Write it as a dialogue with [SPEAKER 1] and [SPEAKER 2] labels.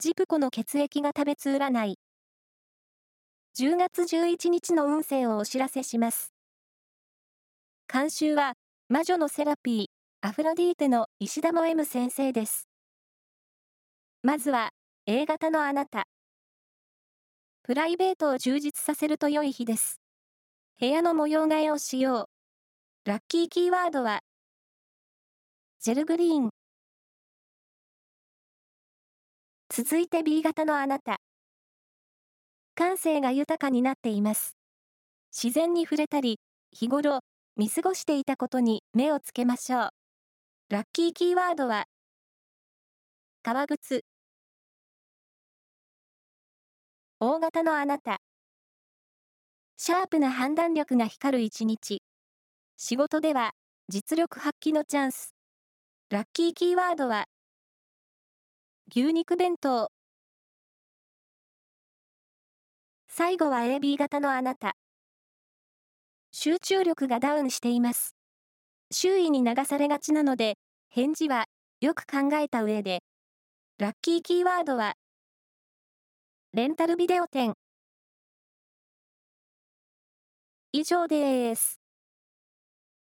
[SPEAKER 1] ジプコの血液が食べつ占い。10月11日の運勢をお知らせします。監修は、魔女のセラピー、アフロディーテの石田も M 先生です。まずは、A 型のあなた。プライベートを充実させると良い日です。部屋の模様替えをしよう。ラッキーキーワードは、ジェルグリーン。続いて B 型のあなた。感性が豊かになっています。自然に触れたり、日頃、見過ごしていたことに目をつけましょう。ラッキーキーワードは、革靴。大型のあなた。シャープな判断力が光る一日。仕事では、実力発揮のチャンス。ラッキーキーワードは、牛肉弁当。最後は AB 型のあなた。集中力がダウンしています。周囲に流されがちなので、返事はよく考えた上で。ラッキーキーワードは、レンタルビデオ店。以上です。